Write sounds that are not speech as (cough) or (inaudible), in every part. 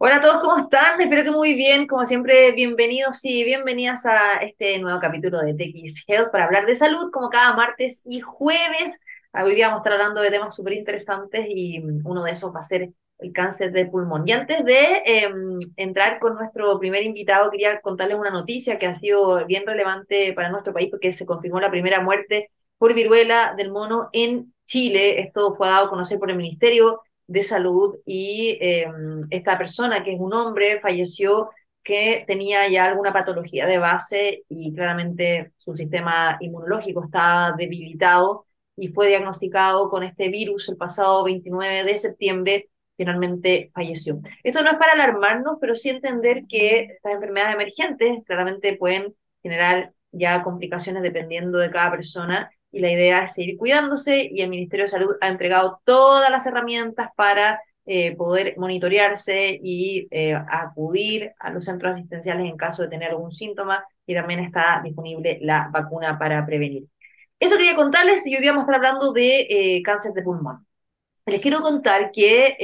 Hola a todos, ¿cómo están? Espero que muy bien, como siempre, bienvenidos y bienvenidas a este nuevo capítulo de TX Health para hablar de salud, como cada martes y jueves. Hoy día vamos a estar hablando de temas súper interesantes y uno de esos va a ser el cáncer de pulmón. Y antes de em, entrar con nuestro primer invitado, quería contarles una noticia que ha sido bien relevante para nuestro país porque se confirmó la primera muerte por viruela del mono en Chile. Esto fue dado a conocer por el Ministerio de Salud y em, esta persona, que es un hombre, falleció que tenía ya alguna patología de base y claramente su sistema inmunológico está debilitado y fue diagnosticado con este virus el pasado 29 de septiembre finalmente falleció. Esto no es para alarmarnos, pero sí entender que estas enfermedades emergentes claramente pueden generar ya complicaciones dependiendo de cada persona y la idea es seguir cuidándose y el Ministerio de Salud ha entregado todas las herramientas para eh, poder monitorearse y eh, acudir a los centros asistenciales en caso de tener algún síntoma y también está disponible la vacuna para prevenir. Eso quería contarles y hoy día vamos a estar hablando de eh, cáncer de pulmón. Les quiero contar que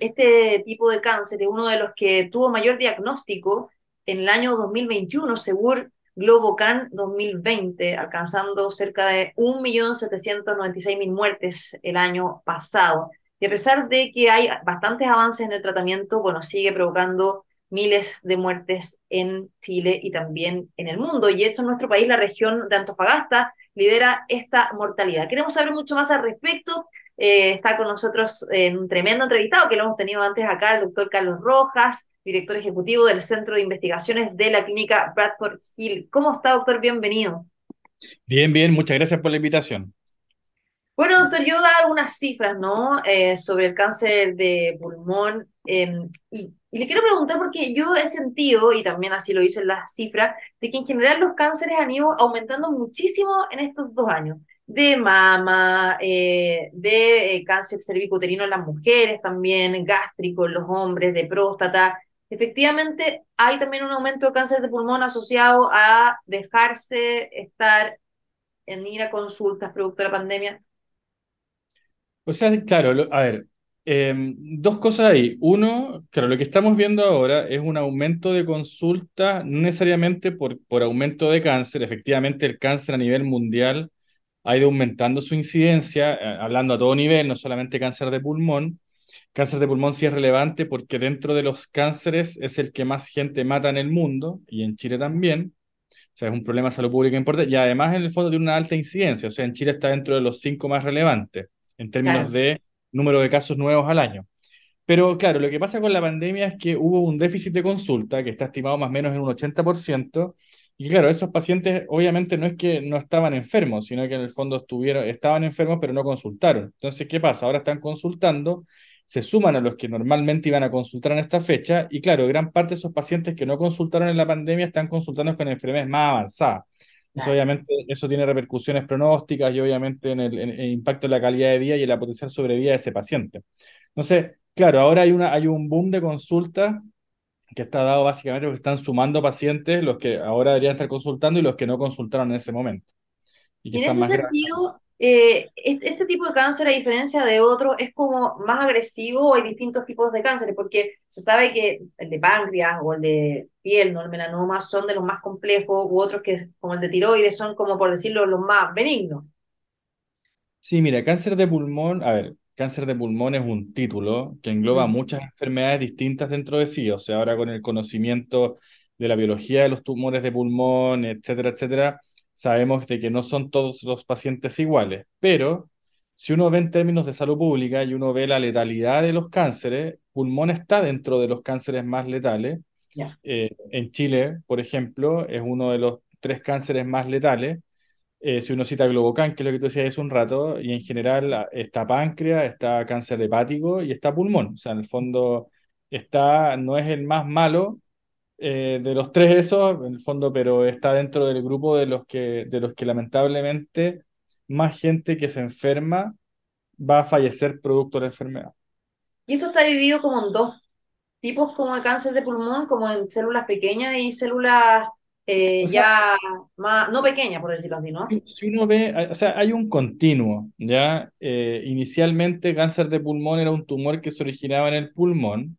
este tipo de cáncer es uno de los que tuvo mayor diagnóstico en el año 2021, según GloboCan 2020, alcanzando cerca de 1.796.000 muertes el año pasado. Y a pesar de que hay bastantes avances en el tratamiento, bueno, sigue provocando miles de muertes en Chile y también en el mundo. Y esto en nuestro país, la región de Antofagasta, lidera esta mortalidad. Queremos saber mucho más al respecto. Eh, está con nosotros eh, un tremendo entrevistado que lo hemos tenido antes acá, el doctor Carlos Rojas, director ejecutivo del Centro de Investigaciones de la Clínica Bradford Hill. ¿Cómo está, doctor? Bienvenido. Bien, bien, muchas gracias por la invitación. Bueno, doctor, yo da algunas cifras, ¿no? Eh, sobre el cáncer de pulmón. Em, y, y, le quiero preguntar porque yo he sentido, y también así lo dicen las cifras, de que en general los cánceres han ido aumentando muchísimo en estos dos años de mama, eh, de eh, cáncer cervicuterino en las mujeres también, gástrico en los hombres, de próstata. Efectivamente, hay también un aumento de cáncer de pulmón asociado a dejarse estar en ir a consultas producto de la pandemia. O sea, claro, a ver, em, dos cosas ahí. Uno, claro, lo que estamos viendo ahora es un aumento de consultas, no necesariamente por, por aumento de cáncer, efectivamente el cáncer a nivel mundial ha ido aumentando su incidencia, eh, hablando a todo nivel, no solamente cáncer de pulmón. Cáncer de pulmón sí es relevante porque dentro de los cánceres es el que más gente mata en el mundo y en Chile también. O sea, es un problema de salud pública importante y además en el fondo tiene una alta incidencia. O sea, en Chile está dentro de los cinco más relevantes en términos de número de casos nuevos al año. Pero claro, lo que pasa con la pandemia es que hubo un déficit de consulta que está estimado más o menos en un 80%, y claro, esos pacientes obviamente no es que no estaban enfermos, sino que en el fondo estuvieron, estaban enfermos pero no consultaron. Entonces, ¿qué pasa? Ahora están consultando, se suman a los que normalmente iban a consultar en esta fecha y claro, gran parte de esos pacientes que no consultaron en la pandemia están consultando con enfermedades más avanzadas. Entonces, obviamente, eso tiene repercusiones pronósticas y obviamente en el, en el, impacto en la calidad de vida y en la potencial sobrevida de ese paciente. Entonces, claro, ahora hay, una, hay un boom de consultas que está dado básicamente porque están sumando pacientes, los que ahora deberían estar consultando y los que no consultaron en ese momento. Y, que en ese sentido, eh, este tipo de cáncer, a diferencia de otros, es como más agresivo o hay distintos tipos de cánceres, porque se sabe que el de páncreas o el de piel, ¿no? el melanoma, son de los más complejos, u otros que, como el de tiroides, son como, por decirlo, los más benignos. Sí, mira, cáncer de pulmón, a ver, cáncer de pulmón es un título que engloba muchas enfermedades distintas dentro de sí. O sea, ahora con el conocimiento de la biología de los tumores de pulmón, etcétera, etcétera, sabemos de que no son todos los pacientes iguales. Pero si uno ve en términos de salud pública y uno ve la letalidad de los cánceres, pulmón está dentro de los cánceres más letales. Eh, en Chile, por ejemplo, es uno de los tres cánceres más letales. Eh, si uno cita Globocan, que es lo que tú decías hace un rato, y en general ah, está páncreas, está cáncer hepático y está pulmón. O sea, en el fondo está, no es el más malo eh, de los tres esos, en el fondo, pero está dentro del grupo de los que, de los que lamentablemente más gente que se enferma va a fallecer producto de la enfermedad. Y esto está dividido como en dos tipos como de cáncer de pulmón, como en células pequeñas y células eh, ya más, no pequeña, por decirlo así, ¿no? Si uno ve, o sea, hay un continuo, ¿ya? Eh, inicialmente cáncer de pulmón era un tumor que se originaba en el pulmón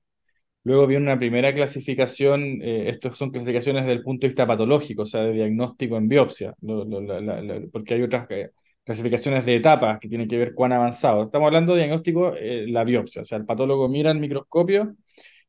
Luego viene una primera clasificación, eh, estos son clasificaciones desde el punto de vista patológico, o sea, de diagnóstico en biopsia, lo- lo- la- porque hay otras eh, clasificaciones de etapas que tienen que ver cuán avanzado. Estamos hablando de diagnóstico, eh, la biopsia, o sea, el patólogo mira el microscopio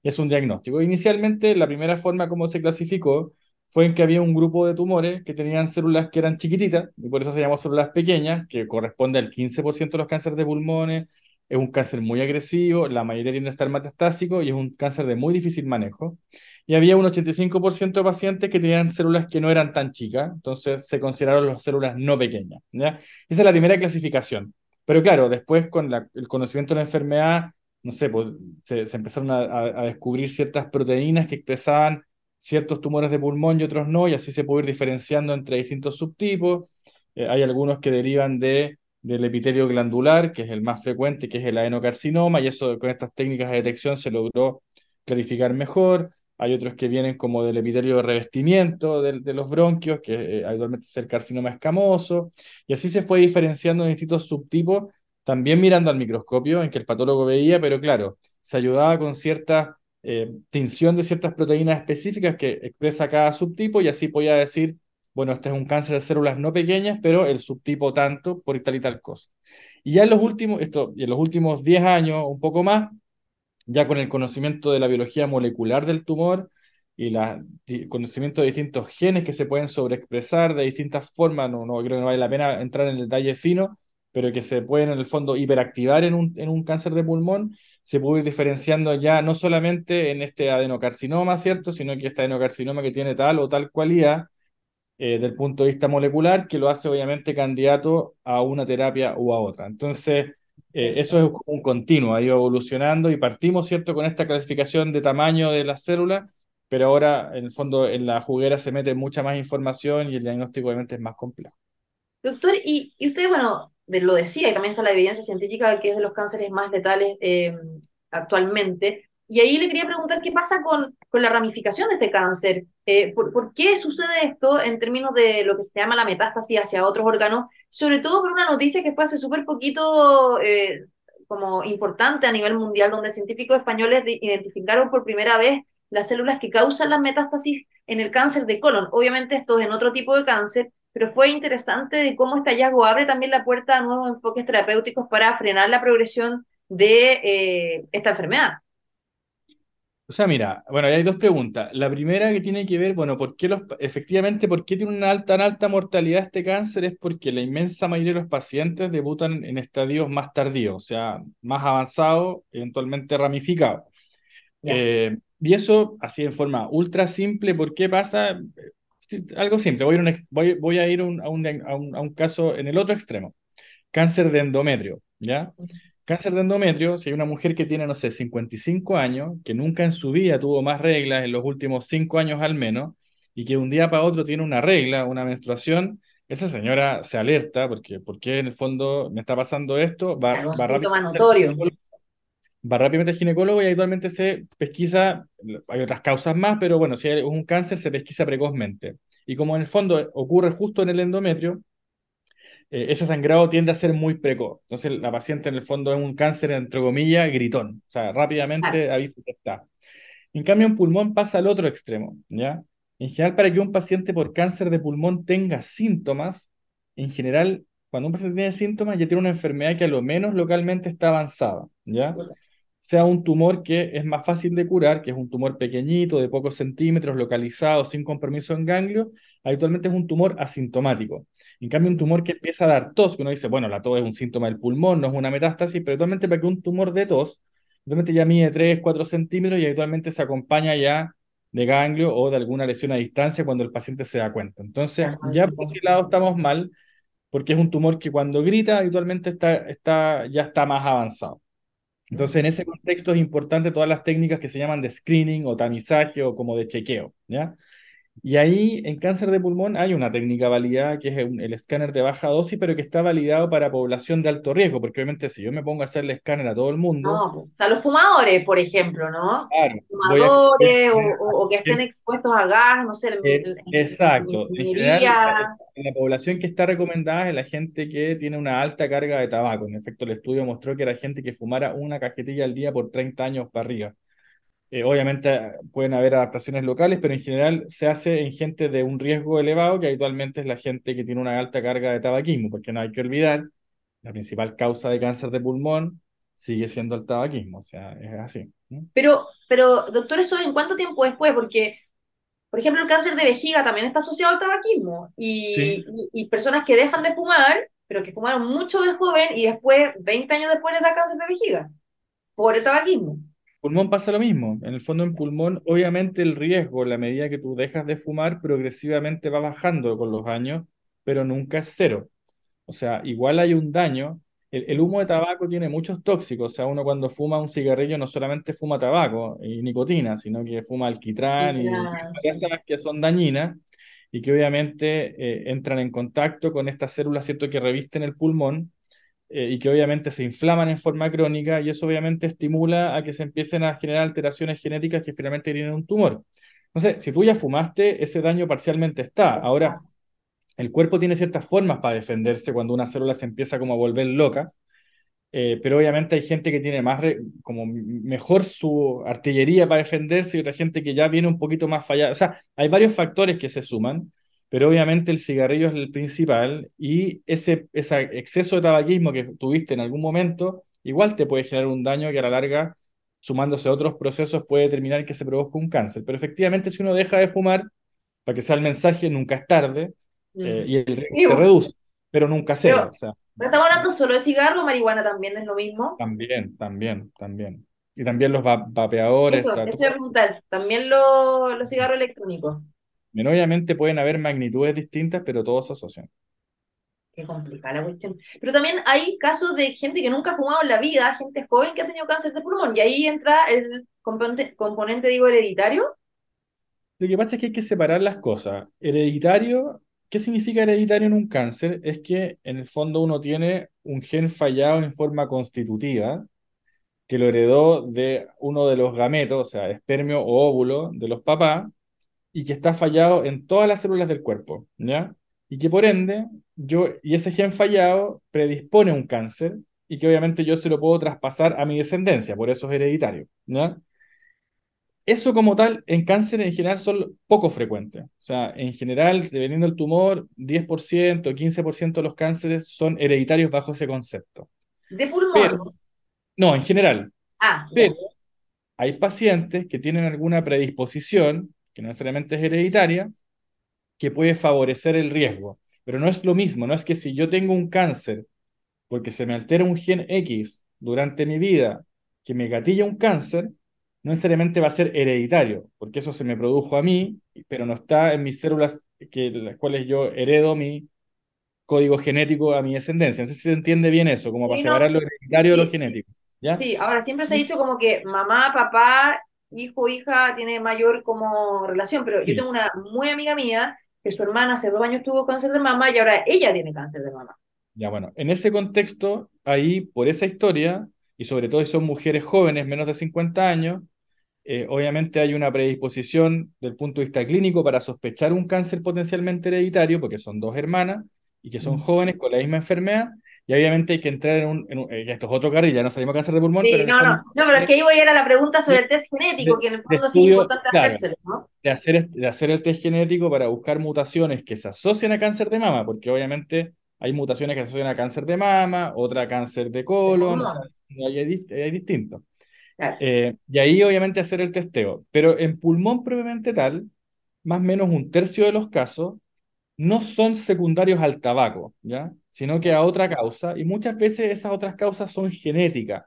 y es un diagnóstico. Inicialmente, la primera forma como se clasificó fue en que había un grupo de tumores que tenían células que eran chiquititas, y por eso se llamó células pequeñas, que corresponde al 15% de los cánceres de pulmones, es un cáncer muy agresivo, la mayoría tiende a estar metastásico y es un cáncer de muy difícil manejo. Y había un 85% de pacientes que tenían células que no eran tan chicas, entonces se consideraron las células no pequeñas. ¿ya? Esa es la primera clasificación. Pero claro, después con el conocimiento de la enfermedad, no sé, pues se, se empezaron a, a- a descubrir ciertas proteínas que expresaban ciertos tumores de pulmón y otros no, y así se puede ir diferenciando entre distintos subtipos. Eh, hay algunos que derivan de del epitelio glandular, que es el más frecuente, que es el adenocarcinoma, y eso con estas técnicas de detección se logró clarificar mejor. Hay otros que vienen como del epitelio de revestimiento de, los bronquios, que eh, habitualmente es el carcinoma escamoso, y así se fue diferenciando en distintos subtipos, también mirando al microscopio, en que el patólogo veía, pero claro, se ayudaba con cierta eh, tinción de ciertas proteínas específicas que expresa cada subtipo, y así podía decir bueno, este es un cáncer de células no pequeñas, pero el subtipo tanto por tal y tal cosa. Y ya en los últimos, esto, en los últimos 10 años, un poco más, ya con el conocimiento de la biología molecular del tumor y el conocimiento de distintos genes que se pueden sobreexpresar de distintas formas, no, no creo que no vale la pena entrar en el detalle fino, pero que se pueden en el fondo hiperactivar en un, en un cáncer de pulmón, se puede ir diferenciando ya no solamente en este adenocarcinoma, ¿cierto? Sino que este adenocarcinoma que tiene tal o tal cualidad eh, del punto de vista molecular, que lo hace obviamente candidato a una terapia u a otra. Entonces, eh, eso es un continuo, ha ido evolucionando y partimos, ¿cierto?, con esta clasificación de tamaño de las células, pero ahora, en el fondo, en la juguera se mete mucha más información y el diagnóstico obviamente es más complejo. Doctor, y, y usted, bueno, de- lo decía, y también está la evidencia científica que es de los cánceres más letales eh, actualmente. Y ahí le quería preguntar qué pasa con, con la ramificación de este cáncer. Eh, por, por qué sucede esto en términos de lo que se llama la metástasis hacia otros órganos? Sobre todo por una noticia que fue hace súper poquito eh, como importante a nivel mundial, donde científicos españoles de- identificaron por primera vez las células que causan las metástasis en el cáncer de colon. Obviamente esto es en otro tipo de cáncer, pero fue interesante de cómo este hallazgo abre también la puerta a nuevos enfoques terapéuticos para frenar la progresión de eh, esta enfermedad. O sea, mira, bueno, hay dos preguntas. La primera que tiene que ver, bueno, ¿por qué los, efectivamente, por qué tiene una alta, tan alta mortalidad este cáncer? Es porque la inmensa mayoría de los pacientes debutan en estadios más tardíos, o sea, más avanzados, eventualmente ramificados. Eh, y eso, así en forma ultra simple, ¿por qué pasa? Algo simple, voy a ir, un voy, voy a, ir un- a, un, a un- a un caso en el otro extremo, cáncer de endometrio, ¿ya? Cáncer de endometrio, si hay una mujer que tiene, no sé, 55 años, que nunca en su vida tuvo más reglas en los últimos 5 años al menos, y que un día para otro tiene una regla, una menstruación, esa señora se alerta porque, porque en el fondo me está pasando esto, va, Es un va notorio. va rápidamente al ginecólogo y habitualmente se pesquisa, hay otras causas más, pero bueno, si hay un cáncer se pesquisa precozmente. Y como en el fondo ocurre justo en el endometrio, eh, ese sangrado tiende a ser muy precoz. Entonces la paciente en el fondo es un cáncer, entre comillas, gritón. O sea, Ah, rápidamente avisa que está. En cambio, en pulmón pasa al otro extremo, ¿ya? En general, para que un paciente por cáncer de pulmón tenga síntomas, en general, cuando un paciente tiene síntomas, ya tiene una enfermedad que a lo menos localmente está avanzada, ¿ya? Sea un tumor que es más fácil de curar, que es un tumor pequeñito, de pocos centímetros, localizado, sin compromiso en ganglio, habitualmente es un tumor asintomático. En cambio, un tumor que empieza a dar tos, que uno dice, bueno, la tos es un síntoma del pulmón, no es una metástasis, pero habitualmente para que un tumor de tos, habitualmente ya mide 3, 4 centímetros y habitualmente se acompaña ya de ganglio o de alguna lesión a distancia cuando el paciente se da cuenta. Entonces, ya por ese lado estamos mal, porque es un tumor que cuando grita habitualmente está, está, ya está más avanzado. Entonces, en ese contexto es importante todas las técnicas que se llaman de screening o tamizaje o como de chequeo, ¿ya? Y ahí en cáncer de pulmón hay una técnica validada que es el, escáner de baja dosis, pero que está validado para población de alto riesgo, porque obviamente si yo me pongo a hacerle escáner a todo el mundo, No, o sea, los fumadores, por ejemplo, ¿no? claro, voy a... Fumadores o, o- que estén expuestos a gas, no sé, en, Eh, en- en exacto. En general, la, la población que está recomendada es la gente que tiene una alta carga de tabaco. En efecto, el estudio mostró que era gente que fumara una cajetilla al día por 30 años para arriba. Eh, obviamente pueden haber adaptaciones locales, pero en general se hace en gente de un riesgo elevado, que habitualmente es la gente que tiene una alta carga de tabaquismo, porque no hay que olvidar, la principal causa de cáncer de pulmón sigue siendo el tabaquismo, o sea, es así. Pero, pero, doctor, ¿eso en cuánto tiempo después? Porque, por ejemplo, el cáncer de vejiga también está asociado al tabaquismo. Y, y, personas que dejan de fumar, pero que fumaron mucho de joven y después, 20 años después, les da cáncer de vejiga por el tabaquismo. Pulmón pasa lo mismo. En el fondo, en pulmón, obviamente el riesgo, la medida que tú dejas de fumar, progresivamente va bajando con los años, pero nunca es cero. O sea, igual hay un daño, el, humo de tabaco tiene muchos tóxicos, o sea, uno cuando fuma un cigarrillo no solamente fuma tabaco y nicotina, sino que fuma alquitrán y cosas que son dañinas y que obviamente eh, entran en contacto con estas células, ¿cierto?, que revisten el pulmón eh, y que obviamente se inflaman en forma crónica y eso obviamente estimula a que se empiecen a generar alteraciones genéticas que finalmente tienen un tumor. Sé, si tú ya fumaste, ese daño parcialmente está. Ahora, el cuerpo tiene ciertas formas para defenderse cuando una célula se empieza como a volver loca, eh, pero obviamente hay gente que tiene más, como mejor su artillería para defenderse y otra gente que ya viene un poquito más fallada. O sea, hay varios factores que se suman, pero obviamente el cigarrillo es el principal y ese, ese exceso de tabaquismo que tuviste en algún momento igual te puede generar un daño que a la larga, sumándose a otros procesos, puede determinar que se produzca un cáncer. Pero efectivamente, si uno deja de fumar, para que sea el mensaje, nunca es tarde, eh, y el riesgo se reduce, pero nunca cero. o sea, estamos hablando solo de cigarro, marihuana también es lo mismo. También, también, también. Y también los vapeadores. Eso, eso es brutal. También los cigarros electrónicos. Obviamente pueden haber magnitudes distintas, pero todos se asocian. Qué complicada la cuestión. Pero también hay casos de gente que nunca ha fumado en la vida, gente joven que ha tenido cáncer de pulmón, y ahí entra el componente, componente digo, hereditario. Lo que pasa es que hay que separar las cosas. Hereditario ¿Qué significa hereditario en un cáncer? Es que en el fondo uno tiene un gen fallado en forma constitutiva, que lo heredó de uno de los gametos, o sea, espermio o óvulo de los papás, y que está fallado en todas las células del cuerpo, ¿ya? Y que por ende, yo, y ese gen fallado predispone un cáncer, y que obviamente yo se lo puedo traspasar a mi descendencia, por eso es hereditario, ¿ya? Eso como tal, en cáncer en general son poco frecuentes. O sea, en general, dependiendo del tumor, 10% o 15% de los cánceres son hereditarios bajo ese concepto. ¿De pulmón? no, en general. Ah, pero hay pacientes que tienen alguna predisposición, que no necesariamente es hereditaria, que puede favorecer el riesgo. Pero no es lo mismo, no es que si yo tengo un cáncer porque se me altera un gen X durante mi vida que me gatilla un cáncer, no necesariamente va a ser hereditario, porque eso se me produjo a mí, pero no está en mis células que las cuales yo heredo mi código genético a mi descendencia. No sé si se entiende bien eso, como para separar lo hereditario de lo genético. ¿ya? Sí, ahora siempre se ha dicho como que mamá, papá, hijo, hija tiene mayor como relación, pero yo tengo una muy amiga mía que su hermana hace dos años tuvo cáncer de mama y ahora ella tiene cáncer de mama. Ya, bueno, en ese contexto, ahí, por esa historia, y sobre todo si son mujeres jóvenes, menos de 50 años, eh, obviamente hay una predisposición del punto de vista clínico para sospechar un cáncer potencialmente hereditario, porque son dos hermanas y que son jóvenes con la misma enfermedad, y obviamente hay que entrar en un, eh, esto es otro carril, ya no salimos cáncer de pulmón. pero no, no, no, pero es que ahí voy a ir a la pregunta sobre el test genético, que en el fondo es importante hacerse, ¿no? De hacer, de hacer el test genético para buscar mutaciones que se asocian a cáncer de mama, porque obviamente hay mutaciones que se asocian a cáncer de mama, otra a cáncer de colon, o sea, hay, hay distintos. Eh, y ahí obviamente hacer el testeo. Pero en pulmón propiamente tal, más o menos un tercio de los casos no son secundarios al tabaco, ¿ya? Sino que a otra causa, y muchas veces esas otras causas son genéticas,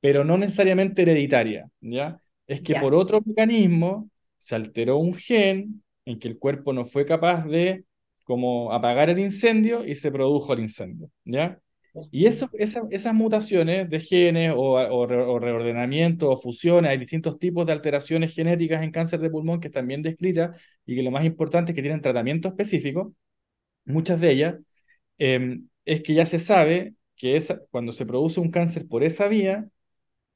pero no necesariamente hereditarias, ¿ya? Es que por otro mecanismo se alteró un gen en que el cuerpo no fue capaz de como apagar el incendio y se produjo el incendio, ¿ya? Y eso, esas mutaciones de genes o, o, reordenamiento o fusiones, hay distintos tipos de alteraciones genéticas en cáncer de pulmón que están bien descritas y que lo más importante es que tienen tratamiento específico, muchas de ellas, em, es que ya se sabe que cuando se produce un cáncer por esa vía,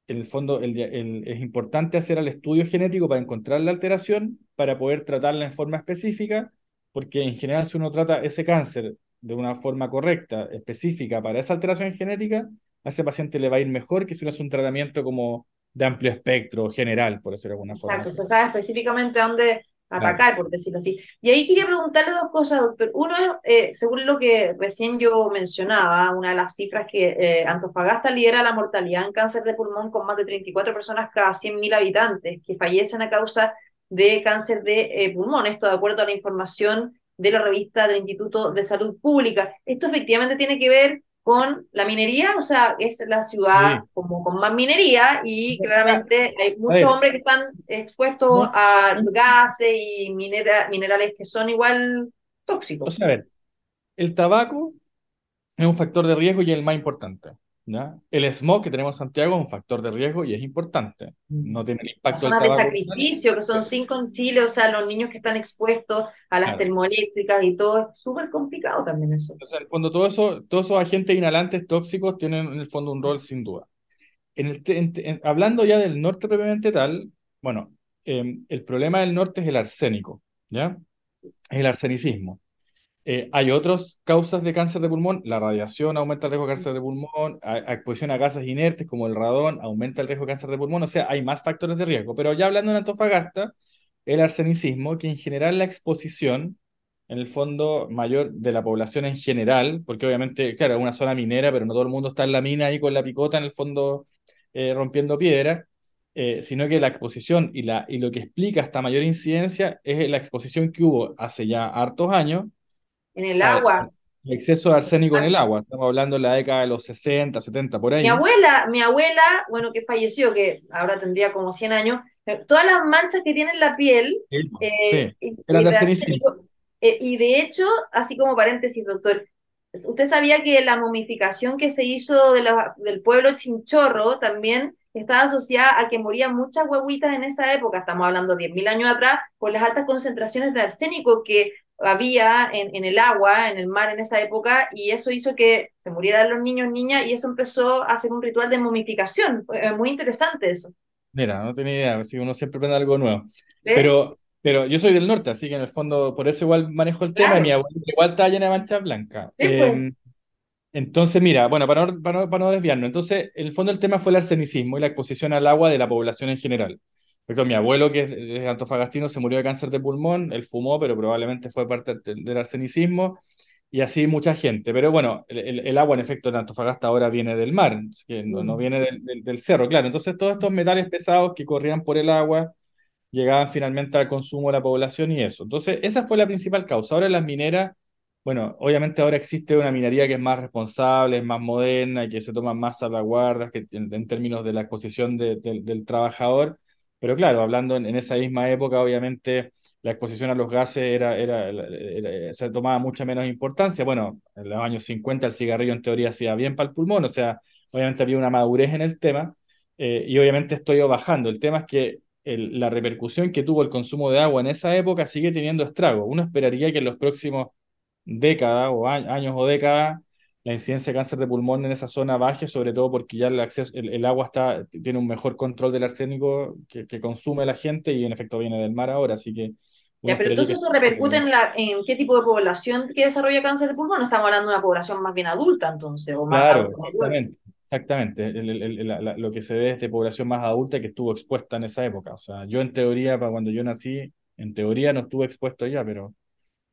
en el fondo es importante hacer el estudio genético para encontrar la alteración, para poder tratarla en forma específica, porque en general si uno trata ese cáncer de una forma correcta, específica para esa alteración genética, a ese paciente le va a ir mejor que si uno hace un tratamiento como de amplio espectro general, por decirlo de alguna forma. Exacto, se sabe específicamente dónde atacar, por decirlo así. Y ahí quería preguntarle dos cosas, doctor. Uno es, eh, según lo que recién yo mencionaba, una de las cifras que eh, Antofagasta lidera la mortalidad en cáncer de pulmón con más de 34 personas cada 100.000 habitantes que fallecen a causa de cáncer de eh, pulmón. Esto de acuerdo a la información de la revista del Instituto de Salud Pública. Esto efectivamente tiene que ver con la minería, o sea, es la ciudad como con más minería y claramente hay muchos hombres que están expuestos a gases y minerales que son igual tóxicos. O sea, a ver, el tabaco es un factor de riesgo y es el más importante. El smog que tenemos en Santiago es un factor de riesgo y es importante. No tiene el impacto Las zonas de sacrificio, que son cinco en Chile, o sea, los niños que están expuestos a las termoeléctricas y todo, es súper complicado también eso. O sea, en el fondo, todo eso, todos esos agentes inhalantes tóxicos tienen en el fondo un rol sin duda. En el, hablando ya del norte propiamente tal, bueno, em, el problema del norte es el arsénico, ¿ya? Es el arsenicismo. Eh, hay otras causas de cáncer de pulmón. La radiación aumenta el riesgo de cáncer de pulmón, a, exposición a gases inertes como el radón aumenta el riesgo de cáncer de pulmón. O sea, hay más factores de riesgo. Pero ya hablando de Antofagasta, el arsenicismo, que en general la exposición, en el fondo mayor de la población en general, porque obviamente, claro, es una zona minera, pero no todo el mundo está en la mina ahí con la picota en el fondo eh, rompiendo piedra. Eh, sino que la exposición y, la, y lo que explica esta mayor incidencia es la exposición que hubo hace ya hartos años en el agua. El exceso de arsénico en el agua. Estamos hablando de la década de los 60, 70, por ahí. Mi abuela, mi abuela, bueno, que falleció, que ahora tendría como 100 años, eh, todas las manchas que tiene en la piel eh, eran de arsénico. Eh, y de hecho, así como paréntesis, doctor, usted sabía que la momificación que se hizo de del pueblo chinchorro también estaba asociada a que morían muchas huevitas en esa época, estamos hablando 10.000 años atrás, por las altas concentraciones de arsénico que había en, en, el agua, en el mar en esa época, y eso hizo que se murieran los niños, niñas, y eso empezó a hacer un ritual de momificación. Es muy interesante eso. Mira, no tenía idea, si uno siempre aprende algo nuevo. Pero, pero yo soy del norte, así que en el fondo por eso igual manejo el tema, y mi abuela igual está llena de manchas blancas. Pues. Em, entonces, mira, bueno, para no, para, no, para no desviarnos, entonces, en el fondo el tema fue el arsenicismo y la exposición al agua de la población en general mi abuelo, que es, antofagastino, se murió de cáncer de pulmón, él fumó, pero probablemente fue parte del, arsenicismo, y así mucha gente. Pero bueno, el, agua en efecto de Antofagasta ahora viene del mar, que no, no mm. viene del, del, cerro, claro. Entonces todos estos metales pesados que corrían por el agua llegaban finalmente al consumo de la población y eso. Entonces esa fue la principal causa. Ahora las mineras, bueno, obviamente ahora existe una minería que es más responsable, es más moderna que se toman más salvaguardas que en, términos de la exposición del trabajador pero claro, hablando en, esa misma época, obviamente la exposición a los gases era, era, se tomaba mucha menos importancia. Bueno, en los años 50 el cigarrillo en teoría hacía bien para el pulmón, o sea, obviamente había una madurez en el tema eh, y obviamente estoy bajando. El tema es que la repercusión que tuvo el consumo de agua en esa época sigue teniendo estrago. Uno esperaría que en los próximos décadas o años o décadas la incidencia de cáncer de pulmón en esa zona baje, sobre todo porque ya el, acceso, el, agua está, tiene un mejor control del arsénico que, que, consume la gente y en efecto viene del mar ahora, así que... Ya, pero entonces eso repercute en, la, en qué tipo de población que desarrolla cáncer de pulmón, estamos hablando de una población más bien adulta entonces, o más Claro, exactamente, exactamente, lo que se ve es de población más adulta que estuvo expuesta en esa época, o sea, yo en teoría, para cuando yo nací, en teoría no estuve expuesto ya, pero,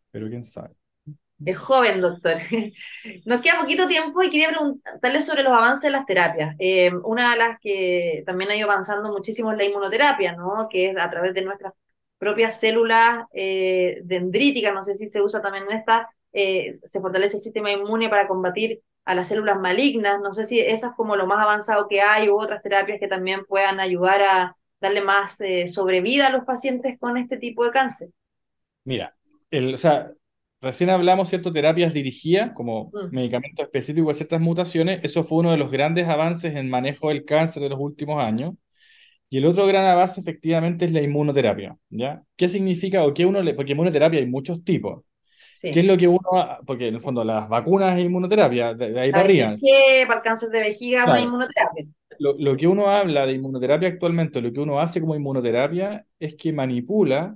pero quién sabe. Es joven, doctor. (laughs) Nos queda poquito tiempo y quería preguntarle sobre los avances de las terapias. Eh, una de las que también ha ido avanzando muchísimo es la inmunoterapia, ¿no? Que es a través de nuestras propias células eh, dendríticas, no sé si se usa también en esta, eh, se fortalece el sistema inmune para combatir a las células malignas. No sé si esa es como lo más avanzado que hay u otras terapias que también puedan ayudar a darle más sobrevida a los pacientes con este tipo de cáncer. Mira, el, o sea, Recién hablamos, ¿cierto? Terapias dirigidas como mm. medicamentos específicos a ciertas mutaciones. Eso fue uno de los grandes avances en manejo del cáncer de los últimos años. Y el otro gran avance efectivamente es la inmunoterapia, ¿ya? ¿Qué significa o qué uno le... Porque inmunoterapia hay muchos tipos. ¿Qué es lo que uno... Porque en el fondo las vacunas es inmunoterapia, de, ahí para arriba. para el cáncer de vejiga una inmunoterapia. Lo, lo que uno habla de inmunoterapia actualmente, lo que uno hace como inmunoterapia es que manipula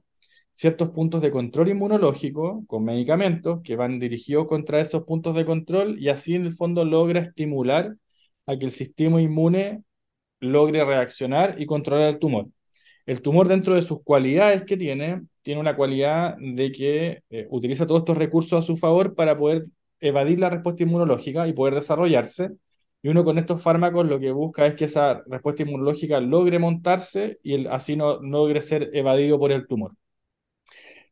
ciertos puntos de control inmunológico con medicamentos que van dirigidos contra esos puntos de control y así en el fondo logra estimular a que el sistema inmune logre reaccionar y controlar el tumor. El tumor dentro de sus cualidades que tiene, tiene una cualidad de que eh, utiliza todos estos recursos a su favor para poder evadir la respuesta inmunológica y poder desarrollarse. Y uno con estos fármacos lo que busca es que esa respuesta inmunológica logre montarse y así no, logre ser evadido por el tumor.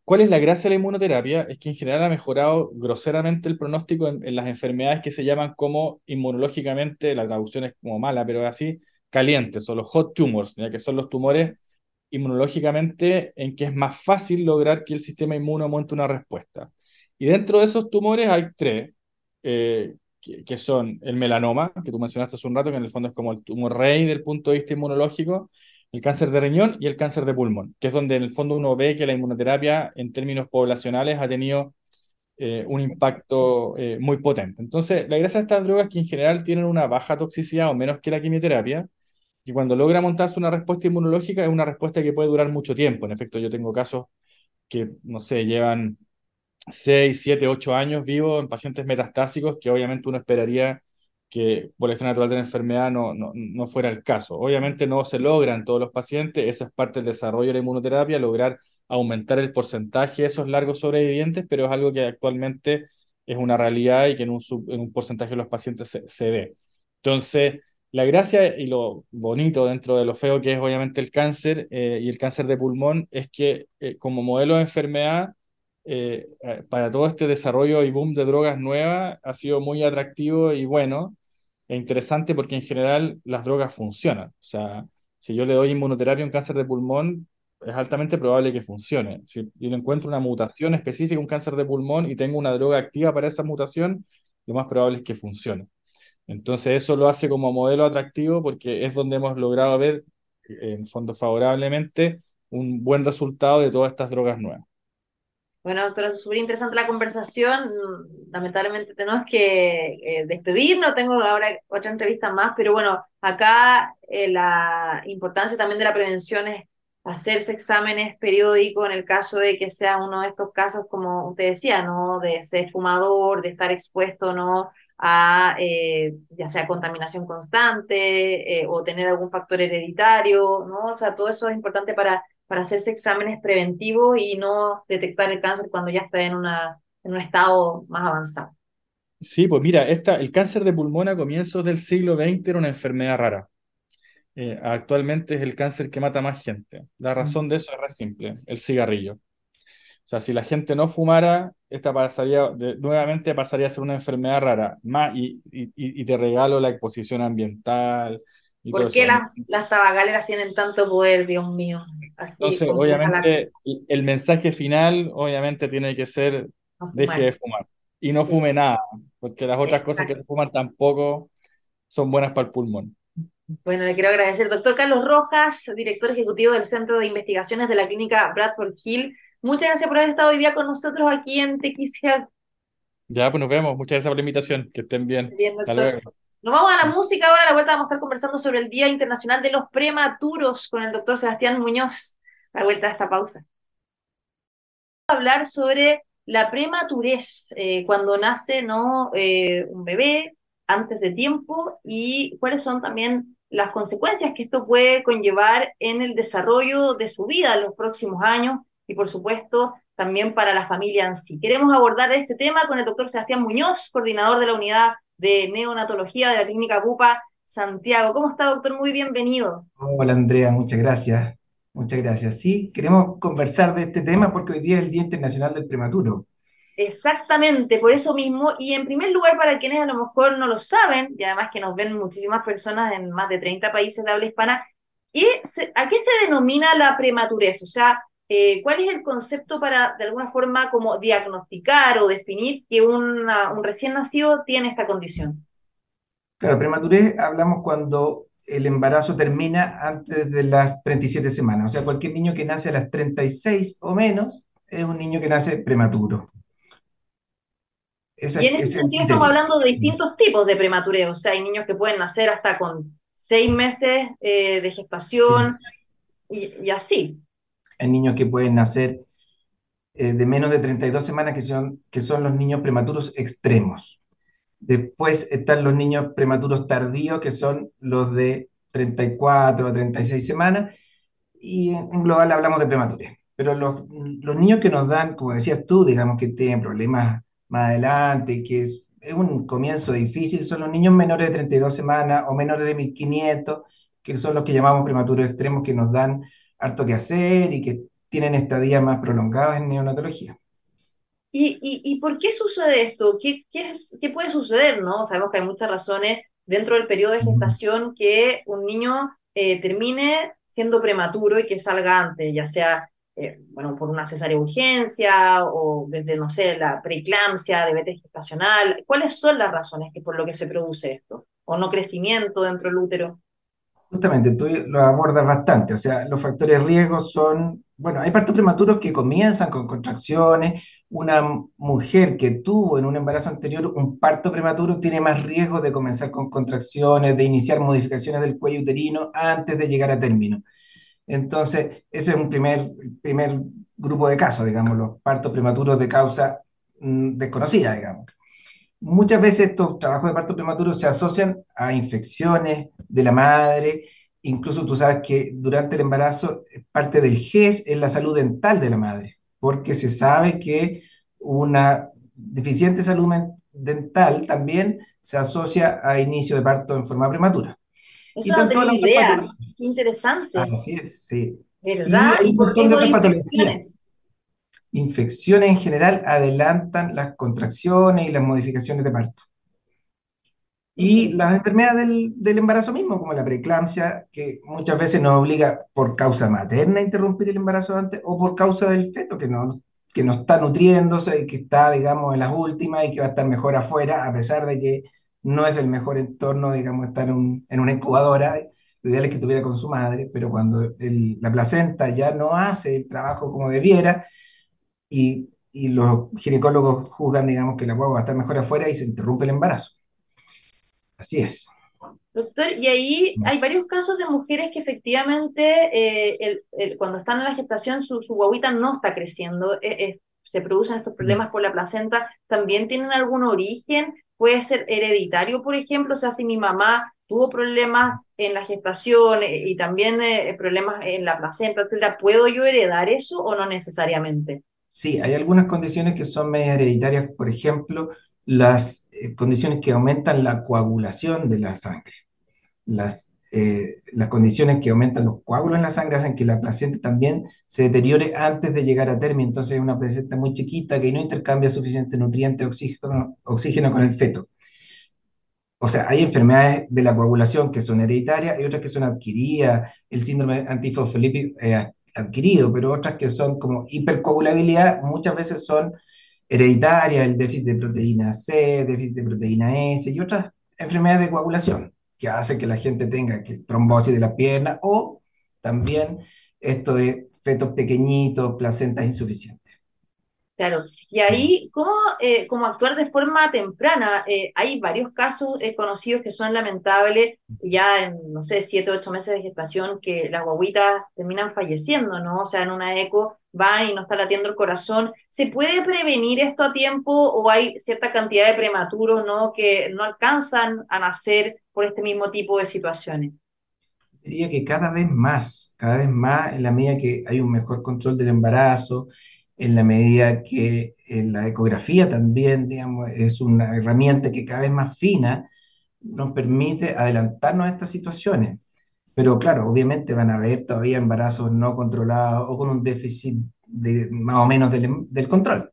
¿Cuál es la gracia de la inmunoterapia? Es que en general ha mejorado groseramente el pronóstico en, las enfermedades que se llaman como inmunológicamente, la traducción es como mala, pero así, calientes o los hot tumors, ya que son los tumores inmunológicamente en que es más fácil lograr que el sistema inmuno monte una respuesta. Y dentro de esos tumores hay tres, eh, que, son el melanoma, que tú mencionaste hace un rato, que en el fondo es como el tumor rey del punto de vista inmunológico, el cáncer de riñón y el cáncer de pulmón, que es donde en el fondo uno ve que la inmunoterapia en términos poblacionales ha tenido eh, un impacto eh, muy potente. Entonces, la gracia de estas drogas es que en general tienen una baja toxicidad o menos que la quimioterapia, y cuando logra montarse una respuesta inmunológica es una respuesta que puede durar mucho tiempo. En efecto, yo tengo casos que, no sé, llevan 6, 7, 8 años vivo en pacientes metastásicos que obviamente uno esperaría que por la natural de la enfermedad no, no, no, fuera el caso. Obviamente no se logra en todos los pacientes, esa es parte del desarrollo de la inmunoterapia, lograr aumentar el porcentaje de esos largos sobrevivientes, pero es algo que actualmente es una realidad y que en un, en un porcentaje de los pacientes se, se ve. Entonces, la gracia y lo bonito dentro de lo feo que es obviamente el cáncer eh, y el cáncer de pulmón es que eh, como modelo de enfermedad eh, para todo este desarrollo y boom de drogas nuevas ha sido muy atractivo y bueno e interesante porque en general las drogas funcionan. O sea, si yo le doy inmunoterapia a un cáncer de pulmón, es altamente probable que funcione. Si yo encuentro una mutación específica, un cáncer de pulmón, y tengo una droga activa para esa mutación, lo más probable es que funcione. Entonces eso lo hace como modelo atractivo porque es donde hemos logrado ver, en fondo favorablemente, un buen resultado de todas estas drogas nuevas. Bueno, doctora, súper interesante la conversación. Lamentablemente tenemos que eh, despedirnos. Tengo ahora otra entrevista más, pero bueno, acá eh, la importancia también de la prevención es hacerse exámenes periódicos en el caso de que sea uno de estos casos, como usted decía, ¿no? De ser fumador, de estar expuesto, ¿no? a eh, ya sea contaminación constante eh, o tener algún factor hereditario, ¿no? O sea, todo eso es importante para, para hacerse exámenes preventivos y no detectar el cáncer cuando ya está en, una, en un estado más avanzado. Sí, pues mira, esta, el cáncer de pulmón a comienzos del siglo XX era una enfermedad rara. Eh, actualmente es el cáncer que mata más gente. La razón de eso es re simple, el cigarrillo. O sea, si la gente no fumara, esta pasaría, nuevamente pasaría a ser una enfermedad rara. Más, y, y, te regalo la exposición ambiental. Y ¿Por qué las, las tabacaleras tienen tanto poder, Dios mío? Así Entonces, obviamente, el mensaje final, obviamente, tiene que ser, deje de fumar. Y no fume nada, porque las otras cosas que se fuman tampoco son buenas para el pulmón. Bueno, le quiero agradecer. Doctor Carlos Rojas, director ejecutivo del Centro de Investigaciones de la Clínica Bradford Hill Muchas gracias por haber estado hoy día con nosotros aquí en TX Health. Ya, pues nos vemos. Muchas gracias por la invitación. Que estén bien. Bien, doctor. Nos vamos a la música ahora. A la vuelta vamos a estar conversando sobre el Día Internacional de los Prematuros con el doctor Sebastián Muñoz. A la vuelta de esta pausa. Vamos a hablar sobre la prematurez, eh, cuando nace ¿no? Eh, un bebé antes de tiempo y cuáles son también las consecuencias que esto puede conllevar en el desarrollo de su vida en los próximos años y por supuesto también para la familia en sí. Queremos abordar este tema con el doctor Sebastián Muñoz, coordinador de la unidad de neonatología de la clínica CUPA Santiago. ¿Cómo está, doctor? Muy bienvenido. Hola, Andrea, muchas gracias. Muchas gracias. Sí, queremos conversar de este tema porque hoy día es el Día Internacional del Prematuro. Exactamente, por eso mismo. Y en primer lugar, para quienes a lo mejor no lo saben, y además que nos ven muchísimas personas en más de 30 países de habla hispana, ¿y ¿a qué se denomina la prematurez? O sea, eh, ¿cuál es el concepto para, de alguna forma, como diagnosticar o definir que un recién nacido tiene esta condición? Claro, prematurez hablamos cuando el embarazo termina antes de las 37 semanas. O sea, cualquier niño que nace a las 36 o menos es un niño que nace prematuro. y en ese sentido estamos hablando de distintos tipos de prematurez. O sea, hay niños que pueden nacer hasta con seis meses eh, de gestación y así. Hay niños que pueden nacer eh, de menos de 32 semanas, que son, que son los niños prematuros extremos. Después están los niños prematuros tardíos, que son los de 34 a 36 semanas, y en, global hablamos de prematurez. Pero los, los niños que nos dan, como decías tú, digamos que tienen problemas más adelante, que es, es un comienzo difícil, son los niños menores de 32 semanas o menores de 1500, que son los que llamamos prematuros extremos, que nos dan harto que hacer y que tienen estadías más prolongadas en neonatología. ¿Y, y, y por qué sucede esto? ¿Qué, qué, es, ¿Qué puede suceder? ¿no? Sabemos que hay muchas razones dentro del periodo de gestación que un niño eh, termine siendo prematuro y que salga antes, ya sea eh, bueno, por una cesárea de urgencia o desde, no sé, la preeclampsia, diabetes gestacional. ¿Cuáles son las razones que por lo que se produce esto? ¿O no crecimiento dentro del útero? Justamente, tú lo abordas bastante, o sea, los factores de riesgo son, bueno, hay partos prematuros que comienzan con contracciones, una mujer que tuvo en un embarazo anterior un parto prematuro tiene más riesgo de comenzar con contracciones, de iniciar modificaciones del cuello uterino antes de llegar a término. Entonces, ese es un primer, primer grupo de casos, digamos, los partos prematuros de causa mm, desconocida, digamos. Muchas veces estos trabajos de parto prematuro se asocian a infecciones de la madre, incluso tú sabes que durante el embarazo parte del GES es la salud dental de la madre, porque se sabe que una deficiente salud dental también se asocia a inicio de parto en forma prematura. Eso no tenía idea. Qué interesante. Así es, sí. ¿Verdad? Y hay ¿Y un por qué montón de no otras hay patologías. Infecciones? En general adelantan las contracciones y las modificaciones de parto. Y las enfermedades del, del embarazo mismo, como la preeclampsia, que muchas veces nos obliga por causa materna a interrumpir el embarazo antes o por causa del feto que no, que no está nutriéndose y que está, digamos, en las últimas y que va a estar mejor afuera, a pesar de que no es el mejor entorno, digamos, estar un- en una incubadora. Lo ideal es que estuviera con su madre, pero cuando el- la placenta ya no hace el trabajo como debiera y, los ginecólogos juzgan, digamos, que la guagua va a estar mejor afuera y se interrumpe el embarazo. Así es. Doctor, y ahí hay varios casos de mujeres que efectivamente eh, cuando están en la gestación su, su guaguita no está creciendo, eh, eh, se producen estos problemas por la placenta, ¿también tienen algún origen? ¿Puede ser hereditario, por ejemplo? O sea, si mi mamá tuvo problemas en la gestación y también problemas en la placenta, ¿puedo yo heredar eso o no necesariamente? Sí, hay algunas condiciones que son medias hereditarias, por ejemplo, las eh, condiciones que aumentan la coagulación de la sangre. Las, eh, las condiciones que aumentan los coágulos en la sangre hacen que la placenta también se deteriore antes de llegar a término. Entonces es una placenta muy chiquita que no intercambia suficiente nutriente oxígeno, oxígeno con el feto. O sea, hay enfermedades de la coagulación que son hereditarias y otras que son adquiridas, el síndrome antifosfolípido eh, adquirido, pero otras que son como hipercoagulabilidad, muchas veces son hereditarias, el déficit de proteína C, déficit de proteína S y otras enfermedades de coagulación que hacen que la gente tenga que, trombosis de la pierna o también esto de fetos pequeñitos, placentas insuficientes. Claro, y ahí, ¿cómo, eh, cómo actuar de forma temprana? Eh, hay varios casos eh, conocidos que son lamentables, ya en, no sé, siete o ocho meses de gestación, que las guaguitas terminan falleciendo, ¿no? O sea, en una eco van y no está latiendo el corazón. ¿Se puede prevenir esto a tiempo o hay cierta cantidad de prematuros, ¿no? Que no alcanzan a nacer por este mismo tipo de situaciones? Diría que cada vez más, cada vez más en la medida que hay un mejor control del embarazo, en la medida que en la ecografía también, digamos, es una herramienta que cada vez más fina nos permite adelantarnos a estas situaciones. Pero claro, obviamente van a haber todavía embarazos no controlados o con un déficit de, más o menos del, del control.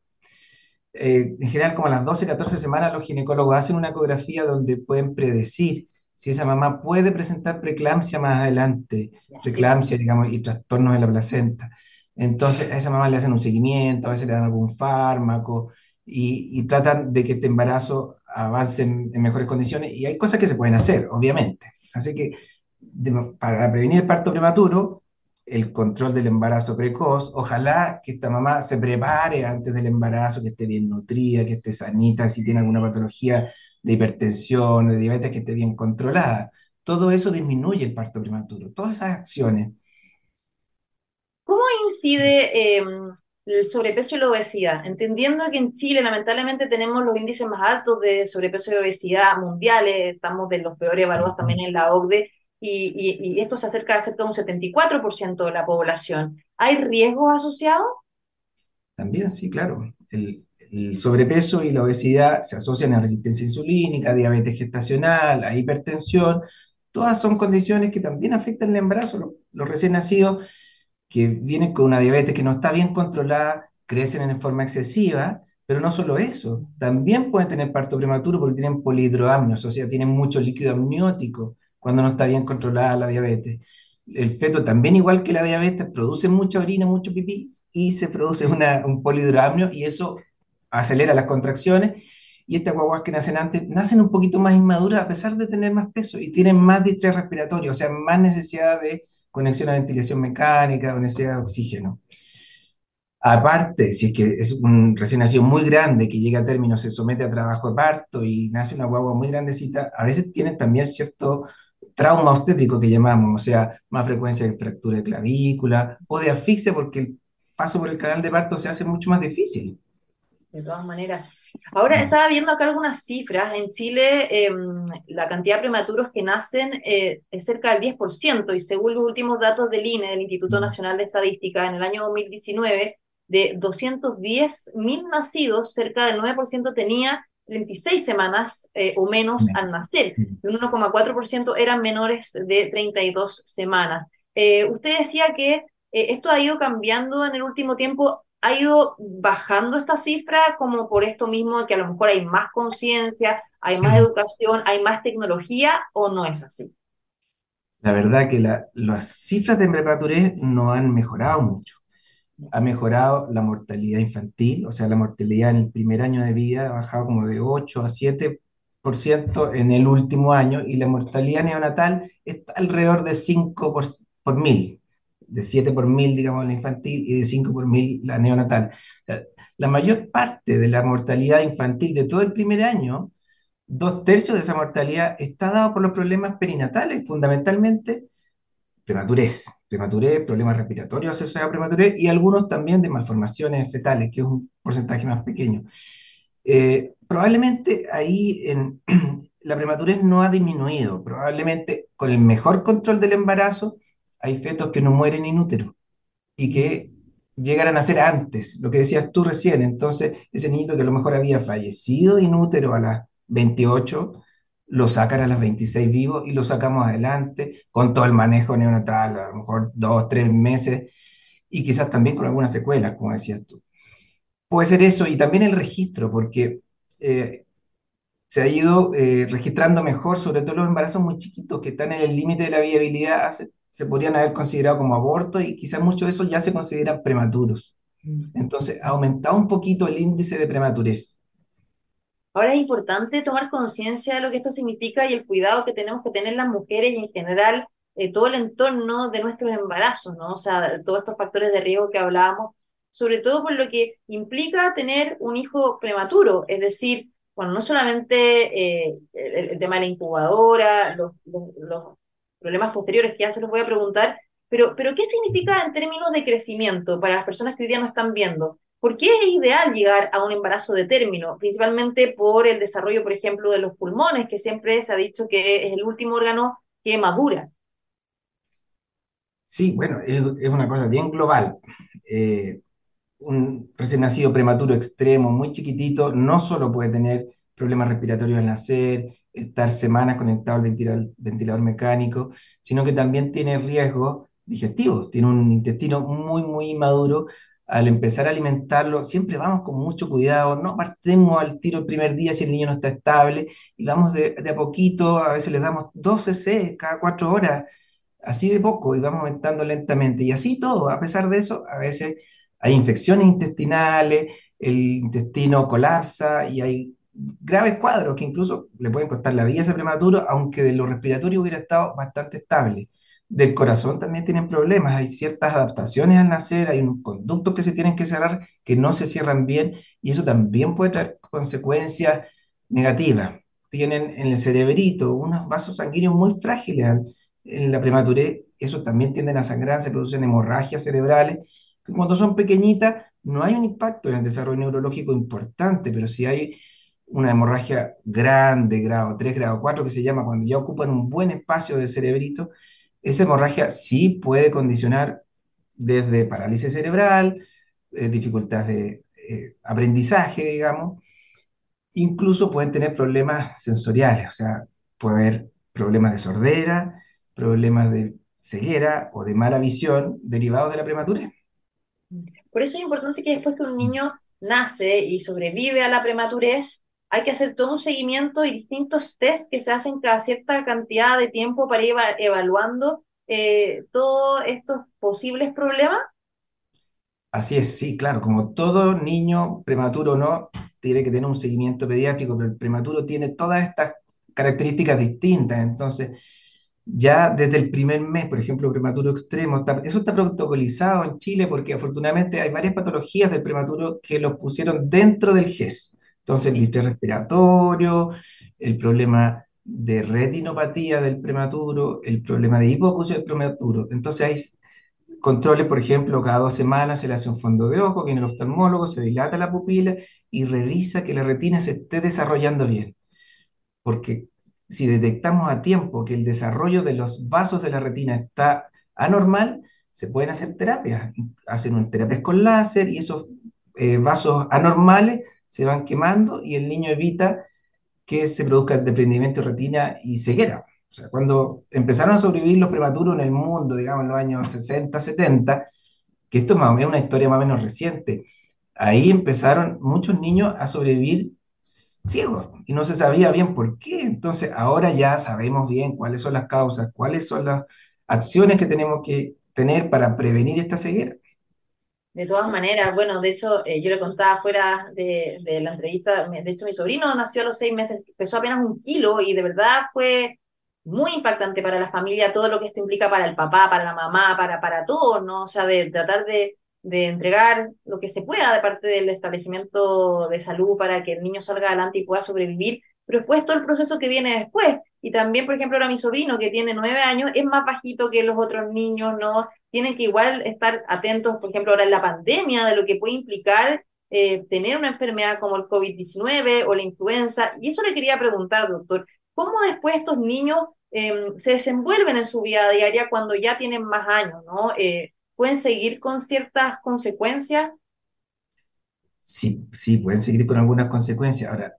Eh, en general, como a las 12, 14 semanas, los ginecólogos hacen una ecografía donde pueden predecir si esa mamá puede presentar preeclampsia más adelante, preeclampsia, digamos, y trastornos de la placenta. Entonces, a esa mamá le hacen un seguimiento, a veces le dan algún fármaco y, y tratan de que este embarazo avance en, en mejores condiciones. Y hay cosas que se pueden hacer, obviamente. Así que de- para prevenir el parto prematuro, el control del embarazo precoz, ojalá que esta mamá se prepare antes del embarazo, que esté bien nutrida, que esté sanita, si tiene alguna patología de hipertensión, de diabetes, que esté bien controlada. Todo eso disminuye el parto prematuro. Todas esas acciones. ¿Cómo incide eh, el sobrepeso y la obesidad? Entendiendo que en Chile lamentablemente tenemos los índices más altos de sobrepeso y obesidad mundiales, estamos de los peores evaluados también en la OCDE, y, esto se acerca a cerca de un 74% de la población. ¿Hay riesgos asociados? También, sí, claro. El, sobrepeso y la obesidad se asocian a resistencia insulínica, diabetes gestacional, a hipertensión. Todas son condiciones que también afectan el embarazo. Los, recién nacidos que vienen con una diabetes que no está bien controlada crecen en forma excesiva, pero no solo eso, también pueden tener parto prematuro porque tienen polihidroamnios, o sea, tienen mucho líquido amniótico cuando no está bien controlada la diabetes. El feto también, igual que la diabetes, produce mucha orina, mucho pipí y se produce un polihidroamnio y eso acelera las contracciones. Y estas guaguas que nacen antes nacen un poquito más inmaduras a pesar de tener más peso y tienen más distrés respiratorio, o sea, más necesidad de conexión a ventilación mecánica o necesidad de oxígeno. Aparte, si es que es un recién nacido muy grande que llega a término, se somete a trabajo de parto y nace una guagua muy grandecita, a veces tienen también cierto trauma obstétrico que llamamos, o sea, más frecuencia de fractura de clavícula o de asfixia porque el paso por el canal de parto se hace mucho más difícil. De todas maneras. Ahora mm. estaba viendo acá algunas cifras. En Chile em, la cantidad de prematuros que nacen eh, es cerca del 10% y según los últimos datos del INE, del Instituto mm. Nacional de Estadística, en el año 2019, de 210 mil nacidos, cerca del 9% tenía 36 semanas eh, o menos al nacer, y un 1,4% eran menores de 32 semanas. Eh, usted decía que esto ha ido cambiando en el último tiempo, ha ido bajando esta cifra como por esto mismo que a lo mejor hay más conciencia, hay más educación, hay más tecnología o no es así. La verdad que las cifras de prematurez no han mejorado mucho. Ha mejorado la mortalidad infantil, o sea, la mortalidad en el primer año de vida ha bajado como de 8 a 7% en el último año y la mortalidad neonatal está alrededor de 5 por, por mil, de 7 por mil, digamos, la infantil y de 5 por mil la neonatal. la mayor parte de la mortalidad infantil de todo el primer año, dos tercios de esa mortalidad está dado por los problemas perinatales, fundamentalmente prematurez, prematurez, problemas respiratorios asociados a prematurez y algunos también de malformaciones fetales, que es un porcentaje más pequeño. Eh, probablemente ahí en, (clears throat) la prematurez no ha disminuido, probablemente con el mejor control del embarazo hay fetos que no mueren in útero y que llegan a nacer antes, lo que decías tú recién, entonces ese niño que a lo mejor había fallecido in útero a las 28 lo sacan a las 26 vivos y lo sacamos adelante con todo el manejo neonatal, a lo mejor dos, tres meses, y quizás también con algunas secuelas, como decías tú. Puede ser eso, y también el registro, porque eh, se ha ido eh, registrando mejor, sobre todo los embarazos muy chiquitos que están en el límite de la viabilidad, se podrían haber considerado como aborto y quizás muchos de esos ya se consideran prematuros. Mm. Entonces, ha aumentado un poquito el índice de prematurez. Ahora es importante tomar conciencia de lo que esto significa y el cuidado que tenemos que tener las mujeres y en general eh, todo el entorno de nuestros embarazos, ¿no? O sea, todos estos factores de riesgo que hablábamos, sobre todo por lo que implica tener un hijo prematuro, es decir, bueno, no solamente eh, el, tema de la incubadora, los, los, problemas posteriores que ya se los voy a preguntar, pero, pero ¿qué significa en términos de crecimiento para las personas que hoy día no están viendo? ¿Por qué es ideal llegar a un embarazo de término? Principalmente por el desarrollo, por ejemplo, de los pulmones, que siempre se ha dicho que es el último órgano que madura. Sí, bueno, es, una cosa bien global. Eh, un recién nacido prematuro extremo, muy chiquitito, no solo puede tener problemas respiratorios al nacer, estar semanas conectado al ventilador, mecánico, sino que también tiene riesgos digestivos, tiene un intestino muy, muy inmaduro, al empezar a alimentarlo, siempre vamos con mucho cuidado, no partemos al tiro el primer día si el niño no está estable, y vamos de, a poquito, a veces les damos 12 C cada cuatro horas, así de poco, y vamos aumentando lentamente, y así todo, a pesar de eso, a veces hay infecciones intestinales, el intestino colapsa y hay graves cuadros que incluso le pueden costar la vida a ese prematuro, aunque de lo respiratorio hubiera estado bastante estable del corazón también tienen problemas. Hay ciertas adaptaciones al nacer, hay unos conductos que se tienen que cerrar que no se cierran bien y eso también puede traer consecuencias negativas. Tienen en el cerebrito unos vasos sanguíneos muy frágiles en la prematurez, eso también tienden a sangrar, se producen hemorragias cerebrales, cuando son pequeñitas no hay un impacto en el desarrollo neurológico importante, pero si hay una hemorragia grande, grado 3, grado 4, que se llama cuando ya ocupan un buen espacio del cerebrito, esa hemorragia sí puede condicionar desde parálisis cerebral, eh, dificultades de eh, aprendizaje, digamos, incluso pueden tener problemas sensoriales, o sea, puede haber problemas de sordera, problemas de ceguera o de mala visión derivados de la prematurez. Por eso es importante que después que un niño nace y sobrevive a la prematurez, hay que hacer todo un seguimiento y distintos test que se hacen cada cierta cantidad de tiempo para ir evaluando eh, todos estos posibles problemas. Así es, sí, claro, como todo niño prematuro no, tiene que tener un seguimiento pediátrico, pero el prematuro tiene todas estas características distintas, entonces ya desde el primer mes, por ejemplo, prematuro extremo, eso está protocolizado en Chile porque afortunadamente hay varias patologías del prematuro que los pusieron dentro del GES. Entonces, el distrés respiratorio, el problema de retinopatía del prematuro, el problema de hipoacusia del prematuro. Entonces, hay controles, por ejemplo, cada dos semanas se le hace un fondo de ojo, viene el oftalmólogo, se dilata la pupila y revisa que la retina se esté desarrollando bien. Porque si detectamos a tiempo que el desarrollo de los vasos de la retina está anormal, se pueden hacer terapias. Hacen terapias con láser y esos eh, vasos anormales se van quemando y el niño evita que se produzca desprendimiento de retina y ceguera. O sea, cuando empezaron a sobrevivir los prematuros en el mundo, digamos en los años 60, 70, que esto es una historia más o menos reciente, ahí empezaron muchos niños a sobrevivir ciegos y no se sabía bien por qué. Entonces ahora ya sabemos bien cuáles son las causas, cuáles son las acciones que tenemos que tener para prevenir esta ceguera. De todas maneras, bueno, de hecho, eh, yo le contaba fuera de, de, la entrevista, de hecho mi sobrino nació a los seis meses, pesó apenas un kilo y de verdad fue muy impactante para la familia todo lo que esto implica para el papá, para la mamá, para, para todos, ¿no? O sea, de tratar de, de entregar lo que se pueda de parte del establecimiento de salud para que el niño salga adelante y pueda sobrevivir, pero después todo el proceso que viene después. Y también, por ejemplo, ahora mi sobrino, que tiene nueve años, es más bajito que los otros niños, ¿no? Tienen que igual estar atentos, por ejemplo, ahora en la pandemia, de lo que puede implicar eh, tener una enfermedad como el COVID-19 o la influenza. Y eso le quería preguntar, doctor, ¿cómo después estos niños em, se desenvuelven en su vida diaria cuando ya tienen más años, ¿no? Eh, pueden seguir con ciertas consecuencias. Sí, sí, pueden seguir con algunas consecuencias. Ahora,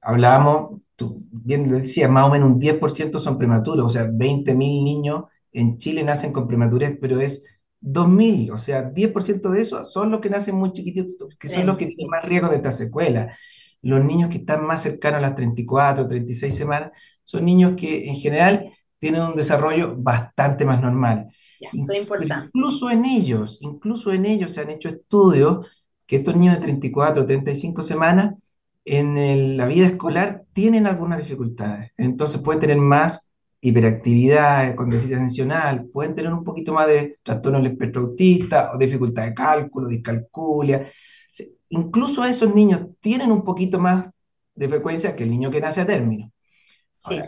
hablábamos, tú bien decías, más o menos un 10% son prematuros, o sea, 20.000 niños en Chile nacen con prematurez, pero es 2.000, o sea, 10% de esos son los que nacen muy chiquititos, que son los que tienen más riesgo de esta secuela. Los niños que están más cercanos a las 34, 36 semanas, son niños que en general tienen un desarrollo bastante más normal importante. Incluso en ellos, incluso en ellos se han hecho estudios que estos niños de 34 o 35 semanas en la vida escolar tienen algunas dificultades. Entonces pueden tener más hiperactividad con déficit atencional, pueden tener un poquito más de trastorno del espectro autista o dificultad de cálculo, discalculia. Incluso esos niños tienen un poquito más de frecuencia que el niño que nace a término. Sí.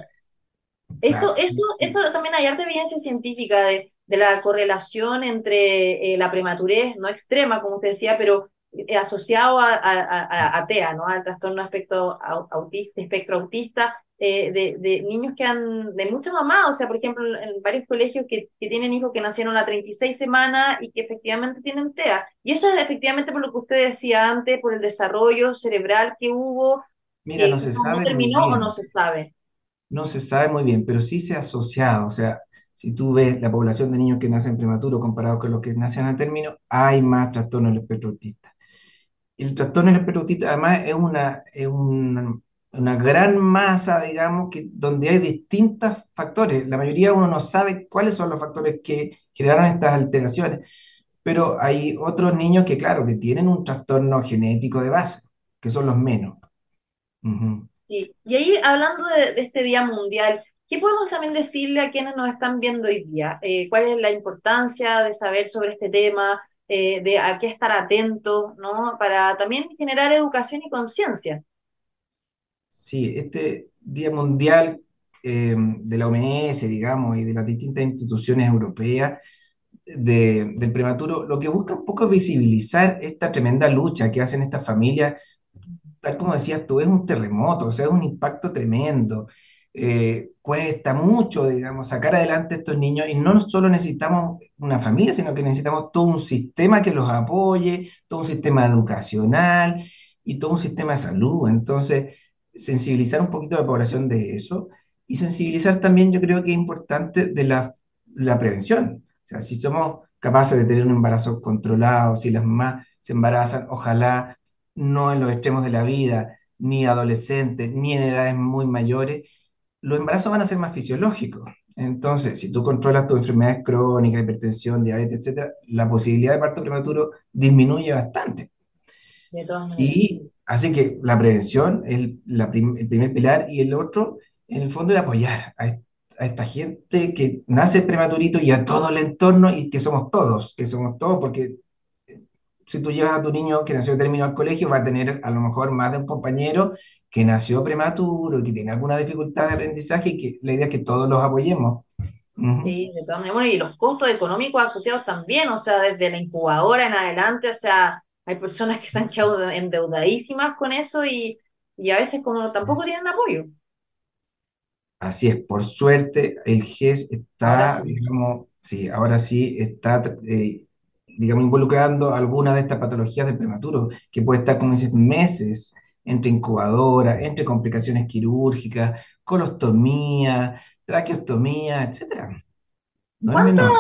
eso, eso, eso también hay arte evidencia científica de de la correlación entre eh, la prematurez, no extrema, como usted decía, pero asociado a, a, TEA, ¿no? al trastorno espectro autista, espectro autista, eh, de, niños que han, de mucha mamá, o sea, por ejemplo, en, varios colegios que, que, tienen hijos que nacieron a 36 semanas y que efectivamente tienen TEA. Y eso es efectivamente por lo que usted decía antes, por el desarrollo cerebral que hubo. Mira, no se sabe. terminó o no se sabe? No se sabe muy bien, pero sí se ha asociado, o sea, si tú ves la población de niños que nacen prematuros comparado con los que nacen a término, hay más trastorno del espectro autista. El trastorno del espectro autista además es una, es una, una, gran masa, digamos, que, donde hay distintos factores. La mayoría uno no sabe cuáles son los factores que generaron estas alteraciones, pero hay otros niños que, claro, que tienen un trastorno genético de base, que son los menos. Sí, y ahí hablando de, de este Día Mundial, ¿Qué podemos también decirle a quienes nos están viendo hoy día? Eh, ¿Cuál es la importancia de saber sobre este tema? Eh, de a qué estar atentos, ¿no? Para también generar educación y conciencia. Sí, este Día Mundial eh, de la OMS, digamos, y de las distintas instituciones europeas del prematuro, lo que busca un poco es visibilizar esta tremenda lucha que hacen estas familias tal como decías tú, es un terremoto, o sea, es un impacto tremendo. Eh, cuesta mucho, digamos, sacar adelante a estos niños y no solo necesitamos una familia, sino que necesitamos todo un sistema que los apoye, todo un sistema educacional y todo un sistema de salud. Entonces, sensibilizar un poquito a la población de eso y sensibilizar también, yo creo que es importante, de la, la prevención. O sea, si somos capaces de tener un embarazo controlado, si las mamás se embarazan, ojalá no en los extremos de la vida, ni adolescentes, ni en edades muy mayores, los embarazos van a ser más fisiológicos. Entonces, si tú controlas tus enfermedades crónicas, hipertensión, diabetes, etcétera, la posibilidad de parto prematuro disminuye bastante. De todas maneras. Y así que la prevención es la prim- el primer pilar y el otro, en el fondo, es apoyar a, a esta gente que nace prematurito y a todo el entorno y que somos todos, que somos todos, porque si tú llevas a tu niño que nació terminó al colegio, va a tener a lo mejor más de un compañero que nació prematuro y que tiene alguna dificultad de aprendizaje y que la idea es que todos los apoyemos. Sí, de todas maneras. Bueno, y los costos económicos asociados también, o sea, desde la incubadora en adelante, o sea, hay personas que se han quedado endeudadísimas con eso y, y a veces como tampoco tienen apoyo. Así es, por suerte el GES Ahora está, sí. digamos, sí, ahora sí está, eh, digamos, involucrando alguna de estas patologías del prematuro, que puede estar, como dices, meses entre incubadora, entre complicaciones quirúrgicas, colostomía, traqueostomía. No es ¿Cuánta,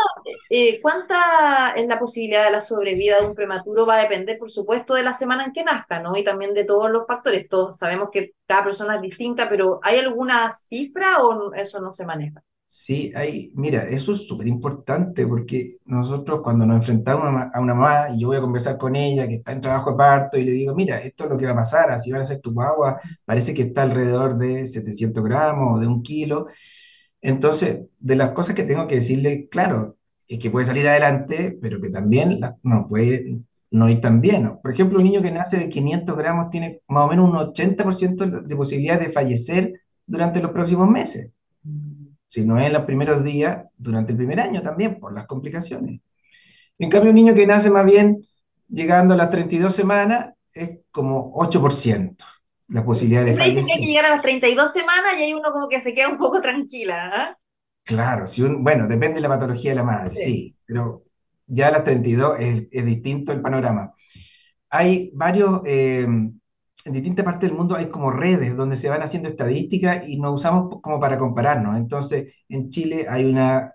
eh, cuánta es la posibilidad de la sobrevida de un prematuro? Va a depender, por supuesto, de la semana en que nazca, ¿no? Y también de todos los factores. Todos sabemos que cada persona es distinta, pero ¿hay alguna cifra o eso no se maneja? Sí, hay, mira, eso es súper importante porque nosotros cuando nos enfrentamos a una, mamá y yo voy a conversar con ella que está en trabajo de parto y le digo, mira, esto es lo que va a pasar, así van a ser tu guagua, parece que está alrededor de 700 gramos o de un kilo. Entonces, de las cosas que tengo que decirle, claro, es que puede salir adelante, pero que también no puede no ir tan bien. Por ejemplo, un niño que nace de 500 gramos tiene más o menos un 80% de posibilidad de fallecer durante los próximos meses si no es en los primeros días, durante el primer año también, por las complicaciones. En cambio, un niño que nace más bien llegando a las 32 semanas es como 8% la posibilidad de dicen que hay que fallecer. llegar a las 32 semanas y ahí uno como que se queda un poco tranquila, ¿ah? Claro, si un, bueno, depende de la patología de la madre, Sí. sí, pero ya a las 32 es, es distinto el panorama. Hay varios, eh, en distintas partes del mundo hay como redes donde se van haciendo estadísticas y nos usamos como para compararnos. Entonces, en Chile hay una,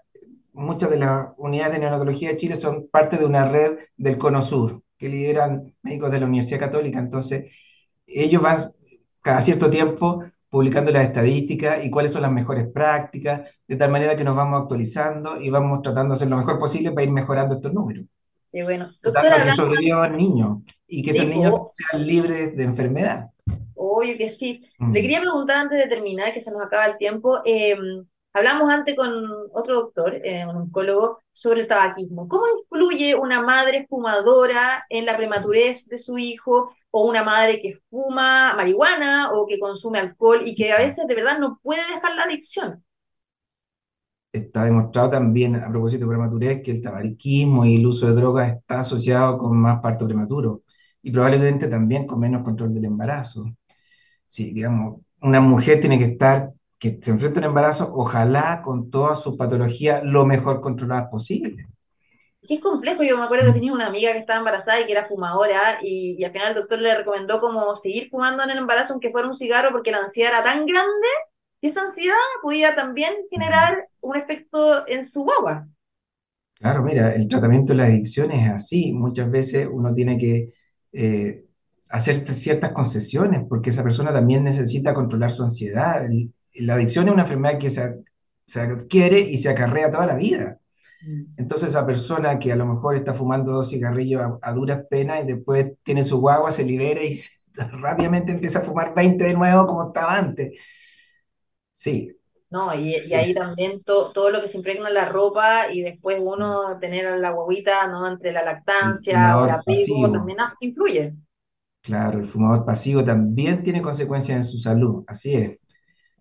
muchas de las unidades de neonatología de Chile son parte de una red del Cono Sur, que lideran médicos de la Universidad Católica. Entonces, ellos van cada cierto tiempo publicando las estadísticas y cuáles son las mejores prácticas, de tal manera que nos vamos actualizando y vamos tratando de hacer lo mejor posible para ir mejorando estos números Y bueno, doctora, de que hablando, niños y que esos niños sean libres de enfermedad. obvio que sí. Le Mm. quería preguntar antes de terminar, que se nos acaba el tiempo, eh, hablamos antes con otro doctor, eh, un oncólogo, sobre el tabaquismo. ¿Cómo influye una madre fumadora en la prematurez de su hijo o una madre que fuma marihuana o que consume alcohol y que a veces de verdad no puede dejar la adicción? Está demostrado también, a propósito de prematurez, que el tabaquismo y el uso de drogas está asociado con más parto prematuro y probablemente también con menos control del embarazo. Si, digamos, una mujer tiene que estar, que se enfrenta a un embarazo, ojalá con todas sus patologías lo mejor controladas posible. Es complejo, yo me acuerdo que tenía una amiga que estaba embarazada y que era fumadora y, y al final el doctor le recomendó como seguir fumando en el embarazo aunque fuera un cigarro porque la ansiedad era tan grande que esa ansiedad podía también generar un efecto en su guagua. Claro, mira, el tratamiento de la adicción es así. Muchas veces uno tiene que eh, hacer ciertas concesiones porque esa persona también necesita controlar su ansiedad. El- la adicción es una enfermedad que se, se adquiere y se acarrea toda la vida. Entonces esa persona que a lo mejor está fumando dos cigarrillos a, a duras penas y después tiene su guagua, se libera y se- (laughs) rápidamente empieza a fumar 20 de nuevo como estaba antes. Sí, No, y, y ahí también to- todo lo que se impregna en la ropa y después uno tener a la guaguita, ¿no? Entre la lactancia o el apego también ah, influye. Claro, el fumador pasivo también tiene consecuencias en su salud, así es.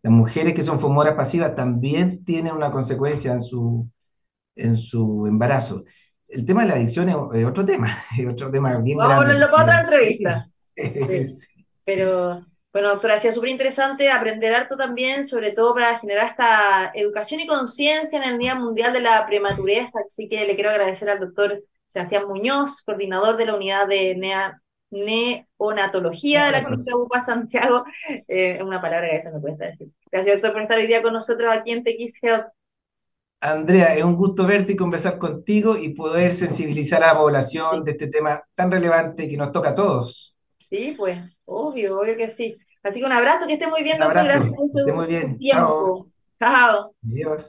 Las mujeres que son fumadoras pasivas también tienen una consecuencia en su, en su embarazo. El tema de la adicción es, otro tema, (laughs) es otro tema bien Vamos a grande. hablarlo para otra entrevista. (laughs) Sí. Pero bueno, doctora, ha sido súper interesante aprender harto también, sobre todo para generar esta educación y conciencia en el Día Mundial de la Prematurez. Así que le quiero agradecer al doctor Sebastián Muñoz, coordinador de la unidad de NEA, neonatología de la Clínica UPA Santiago. Es eh, una palabra que a me cuesta decir. Gracias, doctor, por estar hoy día con nosotros aquí en TX Health. Andrea, es un gusto verte y conversar contigo y poder sensibilizar a la población de este tema tan relevante que nos toca a todos. Sí, pues, obvio, obvio que sí. Así que un abrazo, que esté muy bien, abrazo, Gracias por muy bien. tiempo. Chao. Adiós.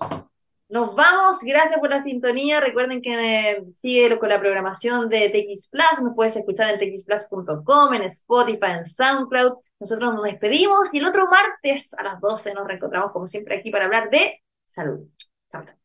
Nos vamos, gracias por la sintonía. Recuerden que eh, sigue con la programación de TX Plus. Nos puedes escuchar en txplus.com, en Spotify, en SoundCloud. Nosotros nos despedimos y el otro martes a las 12 nos reencontramos, como siempre, aquí para hablar de salud. Chao.